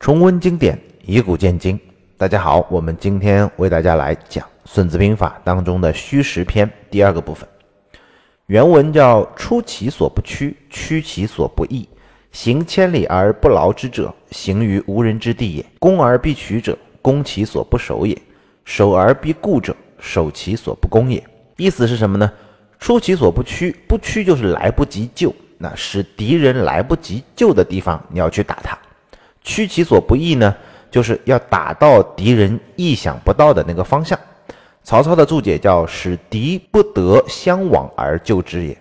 重温经典，以古鉴今。大家好，我们今天为大家来讲《孙子兵法》当中的虚实篇第二个部分。原文叫“出其所不趋，趋其所不易。行千里而不劳之者，行于无人之地也。攻而必取者，攻其所不守也；守而必固者，守其所不攻也。”意思是什么呢？出其所不趋，不趋就是来不及救，那使敌人来不及救的地方，你要去打他；趋其所不意呢，就是要打到敌人意想不到的那个方向。曹操的注解叫“使敌不得相往而救之也”。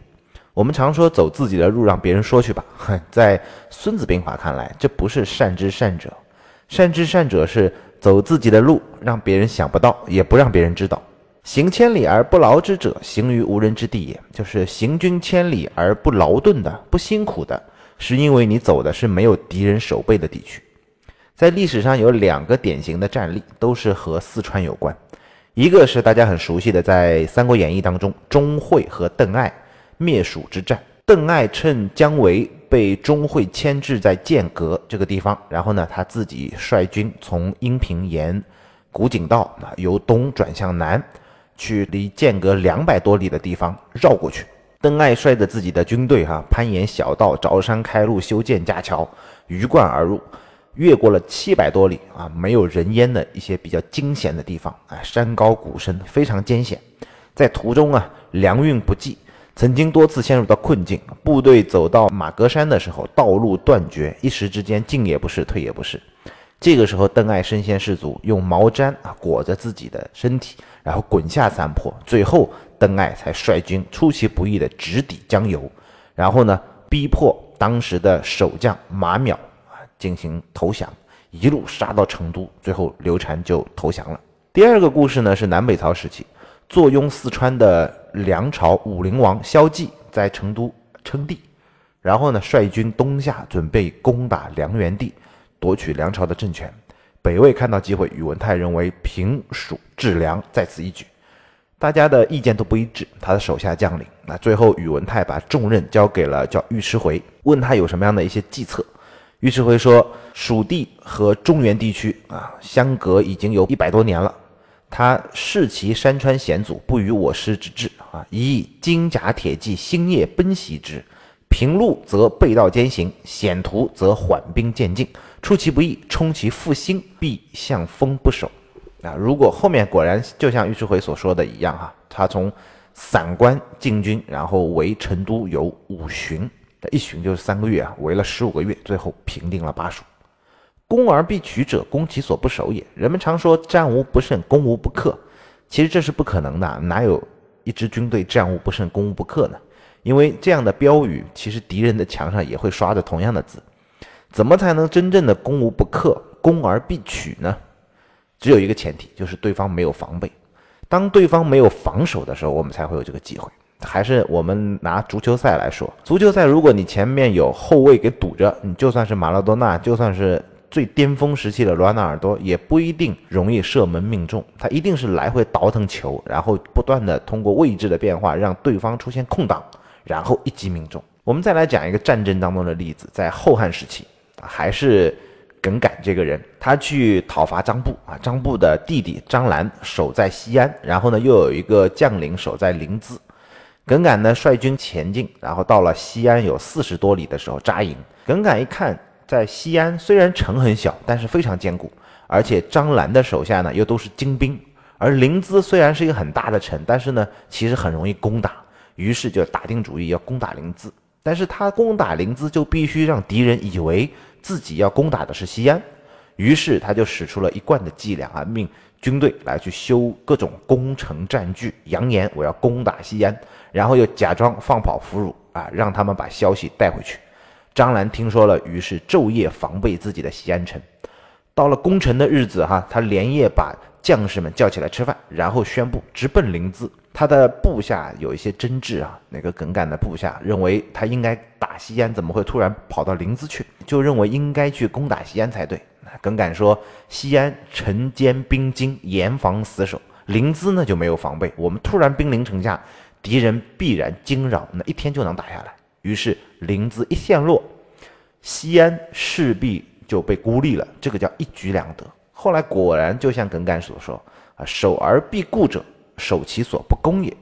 我们常说走自己的路，让别人说去吧。哼 在《孙子兵法》看来，这不是善之善者，善之善者是走自己的路，让别人想不到，也不让别人知道。行千里而不劳之者，行于无人之地也。就是行军千里而不劳顿的、不辛苦的，是因为你走的是没有敌人守备的地区。在历史上有两个典型的战例，都是和四川有关。一个是大家很熟悉的，在《三国演义》当中，钟会和邓艾灭蜀之战。邓艾趁姜维被钟会牵制在剑阁这个地方，然后呢，他自己率军从阴平沿古井道啊，由东转向南。去离剑阁两百多里的地方绕过去。邓艾率着自己的军队，哈，攀岩小道，凿山开路，修建架桥，鱼贯而入，越过了七百多里啊，没有人烟的一些比较惊险的地方，哎，山高谷深，非常艰险。在途中啊，粮运不济，曾经多次陷入到困境。部队走到马格山的时候，道路断绝，一时之间进也不是，退也不是。这个时候，邓艾身先士卒，用毛毡啊裹着自己的身体，然后滚下山坡，最后邓艾才率军出其不意的直抵江油，然后呢，逼迫当时的守将马邈啊进行投降，一路杀到成都，最后刘禅就投降了。第二个故事呢是南北朝时期，坐拥四川的梁朝武陵王萧纪在成都称帝，然后呢率军东下，准备攻打梁元帝。夺取梁朝的政权，北魏看到机会，宇文泰认为平蜀治梁在此一举。大家的意见都不一致，他的手下将领，那最后宇文泰把重任交给了叫尉迟回，问他有什么样的一些计策。尉迟回说，蜀地和中原地区啊相隔已经有一百多年了，他视其山川险阻，不与我师之志啊，以金甲铁骑星夜奔袭之。平路则背道兼行，险途则缓兵渐进。出其不意，冲其腹心，必向风不守。啊，如果后面果然就像尉迟回所说的一样，哈，他从散关进军，然后围成都有五旬，一旬就是三个月啊，围了十五个月，最后平定了巴蜀。攻而必取者，攻其所不守也。人们常说战无不胜，攻无不克，其实这是不可能的，哪有一支军队战无不胜，攻无不克呢？因为这样的标语，其实敌人的墙上也会刷着同样的字。怎么才能真正的攻无不克、攻而必取呢？只有一个前提，就是对方没有防备。当对方没有防守的时候，我们才会有这个机会。还是我们拿足球赛来说，足球赛如果你前面有后卫给堵着，你就算是马拉多纳，就算是最巅峰时期的罗纳尔多，也不一定容易射门命中。他一定是来回倒腾球，然后不断的通过位置的变化，让对方出现空档。然后一击命中。我们再来讲一个战争当中的例子，在后汉时期，还是耿敢这个人，他去讨伐张布啊。张布的弟弟张兰守在西安，然后呢，又有一个将领守在临淄。耿敢呢率军前进，然后到了西安有四十多里的时候扎营。耿敢一看，在西安虽然城很小，但是非常坚固，而且张兰的手下呢又都是精兵，而临淄虽然是一个很大的城，但是呢，其实很容易攻打。于是就打定主意要攻打临淄，但是他攻打临淄就必须让敌人以为自己要攻打的是西安，于是他就使出了一贯的伎俩啊，命军队来去修各种攻城战具，扬言我要攻打西安，然后又假装放跑俘虏啊，让他们把消息带回去。张兰听说了，于是昼夜防备自己的西安城。到了攻城的日子哈，他连夜把将士们叫起来吃饭，然后宣布直奔临淄。他的部下有一些争执啊，那个耿敢的部下认为他应该打西安，怎么会突然跑到临淄去？就认为应该去攻打西安才对。耿敢说：“西安城坚兵精，严防死守；临淄呢就没有防备，我们突然兵临城下，敌人必然惊扰，那一天就能打下来。”于是临淄一陷落，西安势必就被孤立了，这个叫一举两得。后来果然就像耿干所说啊，守而必固者，守其所不攻也。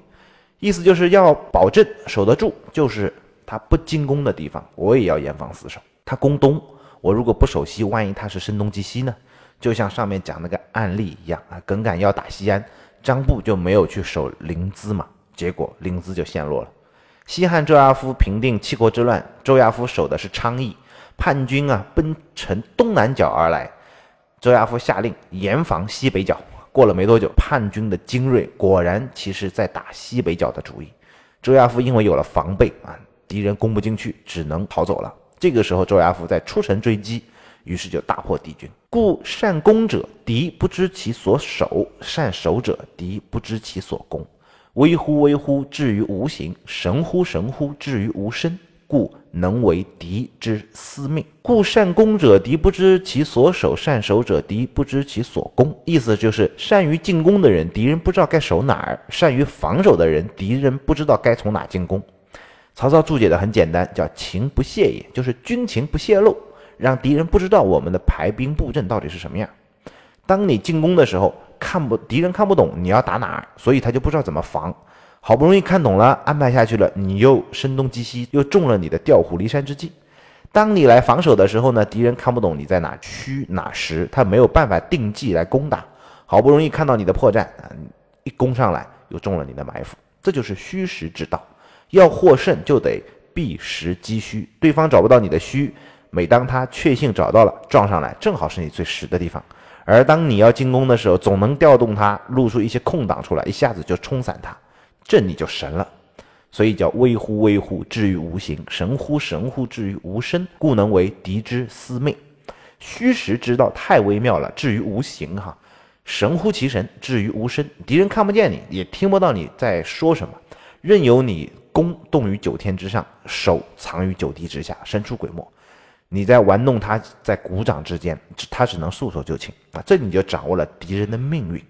意思就是要保证守得住，就是他不进攻的地方，我也要严防死守。他攻东，我如果不守西，万一他是声东击西呢？就像上面讲那个案例一样啊，耿敢要打西安，张布就没有去守临淄嘛，结果临淄就陷落了。西汉周亚夫平定七国之乱，周亚夫守的是昌邑，叛军啊奔城东南角而来，周亚夫下令严防西北角。过了没多久，叛军的精锐果然其实在打西北角的主意。周亚夫因为有了防备啊，敌人攻不进去，只能逃走了。这个时候，周亚夫在出城追击，于是就大破敌军。故善攻者，敌不知其所守；善守者，敌不知其所攻。微乎微乎，至于无形；神乎神乎，至于无声。故能为敌之司命。故善攻者，敌不知其所守；善守者，敌不知其所攻。意思就是，善于进攻的人，敌人不知道该守哪儿；善于防守的人，敌人不知道该从哪进攻。曹操注解的很简单，叫情不泄也，就是军情不泄露，让敌人不知道我们的排兵布阵到底是什么样。当你进攻的时候，看不敌人看不懂你要打哪儿，所以他就不知道怎么防。好不容易看懂了，安排下去了，你又声东击西，又中了你的调虎离山之计。当你来防守的时候呢，敌人看不懂你在哪虚哪实，他没有办法定计来攻打。好不容易看到你的破绽啊，一攻上来又中了你的埋伏，这就是虚实之道。要获胜就得避实击虚，对方找不到你的虚，每当他确信找到了，撞上来正好是你最实的地方。而当你要进攻的时候，总能调动他露出一些空档出来，一下子就冲散他。这你就神了，所以叫微乎微乎，至于无形；神乎神乎，至于无声。故能为敌之司命。虚实之道太微妙了，至于无形哈，神乎其神，至于无声。敌人看不见你，也听不到你在说什么，任由你攻动于九天之上，守藏于九地之下，神出鬼没。你在玩弄他，在鼓掌之间，他只能束手就擒啊！这你就掌握了敌人的命运。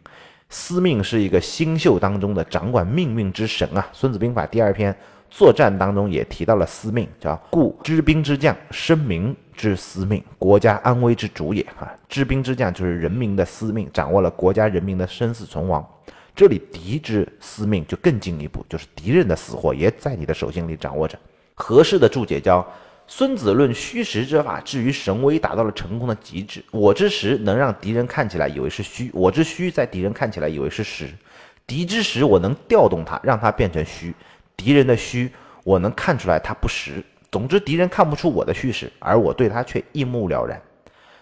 司命是一个星宿当中的掌管命运之神啊，《孙子兵法》第二篇作战当中也提到了司命，叫故知兵之将，生民之司命，国家安危之主也啊。知兵之将就是人民的司命，掌握了国家人民的生死存亡。这里敌之司命就更进一步，就是敌人的死活也在你的手心里掌握着。合适的注解叫。孙子论虚实之法，至于神威，达到了成功的极致。我之实能让敌人看起来以为是虚，我之虚在敌人看起来以为是实。敌之实，我能调动它，让它变成虚；敌人的虚，我能看出来它不实。总之，敌人看不出我的虚实，而我对他却一目了然。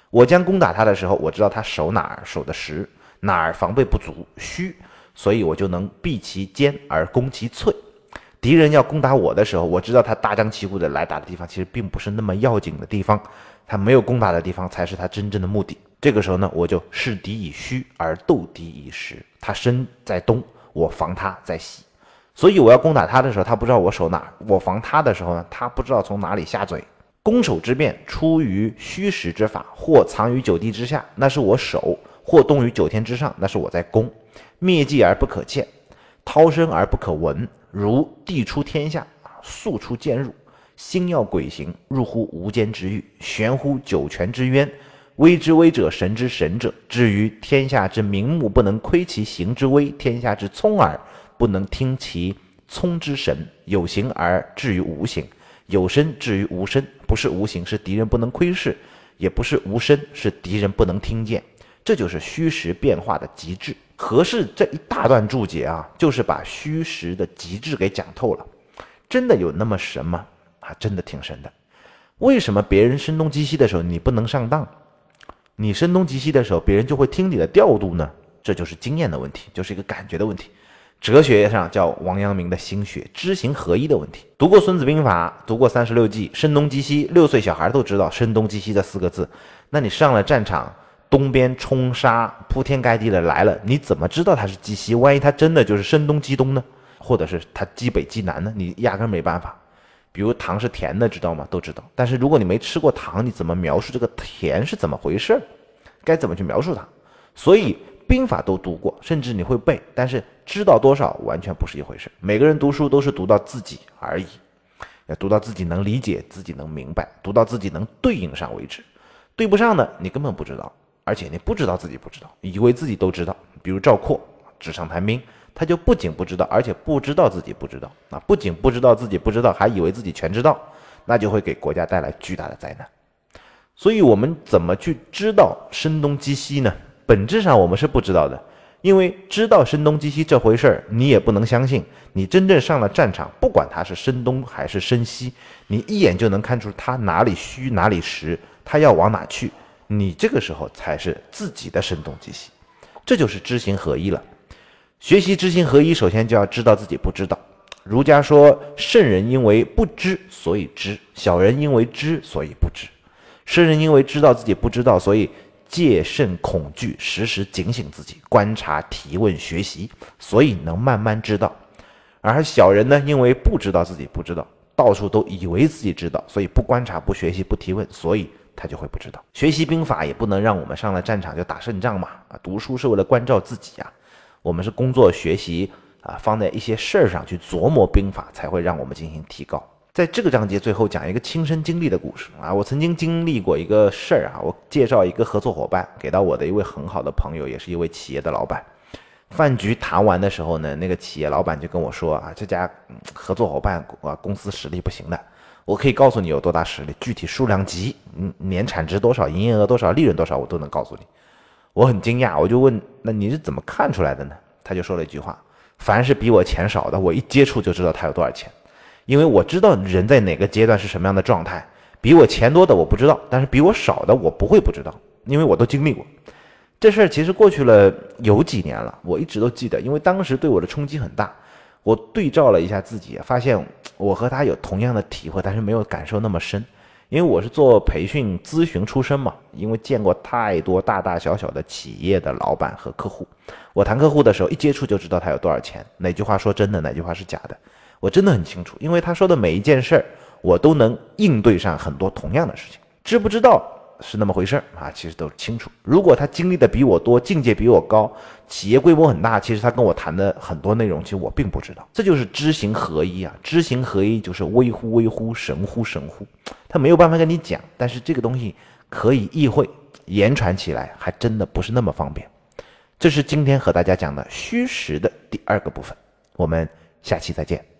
我将攻打他的时候，我知道他守哪儿守的实，哪儿防备不足虚，所以我就能避其坚而攻其脆。敌人要攻打我的时候，我知道他大张旗鼓的来打的地方，其实并不是那么要紧的地方，他没有攻打的地方才是他真正的目的。这个时候呢，我就示敌以虚而斗敌以实。他身在东，我防他在西，所以我要攻打他的时候，他不知道我守哪；我防他的时候呢，他不知道从哪里下嘴。攻守之变出于虚实之法，或藏于九地之下，那是我守；或动于九天之上，那是我在攻。灭迹而不可见，涛声而不可闻。如地出天下，速出剑入，星耀鬼行，入乎无间之域，悬乎九泉之渊。威之威者，神之神者。至于天下之明目，不能窥其形之微；天下之聪耳，不能听其聪之神。有形而至于无形，有声至于无声。不是无形，是敌人不能窥视；也不是无声，是敌人不能听见。这就是虚实变化的极致。何适这一大段注解啊，就是把虚实的极致给讲透了。真的有那么神吗？啊，真的挺神的。为什么别人声东击西的时候你不能上当？你声东击西的时候，别人就会听你的调度呢？这就是经验的问题，就是一个感觉的问题。哲学上叫王阳明的心学，知行合一的问题。读过《孙子兵法》，读过三十六计，声东击西，六岁小孩都知道“声东击西”这四个字。那你上了战场？东边冲杀，铺天盖地的来了，你怎么知道他是击西？万一他真的就是声东击东呢？或者是他击北击南呢？你压根没办法。比如糖是甜的，知道吗？都知道。但是如果你没吃过糖，你怎么描述这个甜是怎么回事？该怎么去描述它？所以兵法都读过，甚至你会背，但是知道多少完全不是一回事。每个人读书都是读到自己而已，要读到自己能理解，自己能明白，读到自己能对应上为止。对不上的你根本不知道，而且你不知道自己不知道，以为自己都知道。比如赵括，纸上谈兵，他就不仅不知道，而且不知道自己不知道啊，不仅不知道自己不知道，还以为自己全知道，那就会给国家带来巨大的灾难。所以，我们怎么去知道声东击西呢？本质上我们是不知道的。因为知道声东击西这回事儿，你也不能相信。你真正上了战场，不管他是声东还是声西，你一眼就能看出他哪里虚哪里实，他要往哪去。你这个时候才是自己的声东击西，这就是知行合一了。学习知行合一，首先就要知道自己不知道。儒家说，圣人因为不知所以知，小人因为知所以不知。圣人因为知道自己不知道，所以。戒慎恐惧，时时警醒自己，观察、提问、学习，所以能慢慢知道。而小人呢，因为不知道自己不知道，到处都以为自己知道，所以不观察、不学习、不提问，所以他就会不知道。学习兵法也不能让我们上了战场就打胜仗嘛！啊，读书是为了关照自己呀。我们是工作学习啊，放在一些事儿上去琢磨兵法，才会让我们进行提高。在这个章节最后讲一个亲身经历的故事啊，我曾经经历过一个事儿啊，我介绍一个合作伙伴给到我的一位很好的朋友，也是一位企业的老板。饭局谈完的时候呢，那个企业老板就跟我说啊，这家合作伙伴啊公司实力不行的，我可以告诉你有多大实力，具体数量级，嗯，年产值多少，营业额多少，利润多少，我都能告诉你。我很惊讶，我就问，那你是怎么看出来的呢？他就说了一句话，凡是比我钱少的，我一接触就知道他有多少钱。因为我知道人在哪个阶段是什么样的状态，比我钱多的我不知道，但是比我少的我不会不知道，因为我都经历过。这事儿其实过去了有几年了，我一直都记得，因为当时对我的冲击很大。我对照了一下自己，发现我和他有同样的体会，但是没有感受那么深。因为我是做培训咨询出身嘛，因为见过太多大大小小的企业的老板和客户，我谈客户的时候一接触就知道他有多少钱，哪句话说真的，哪句话是假的。我真的很清楚，因为他说的每一件事儿，我都能应对上很多同样的事情。知不知道是那么回事儿啊？其实都清楚。如果他经历的比我多，境界比我高，企业规模很大，其实他跟我谈的很多内容，其实我并不知道。这就是知行合一啊！知行合一就是微乎微乎，神乎神乎。他没有办法跟你讲，但是这个东西可以意会，言传起来还真的不是那么方便。这是今天和大家讲的虚实的第二个部分，我们下期再见。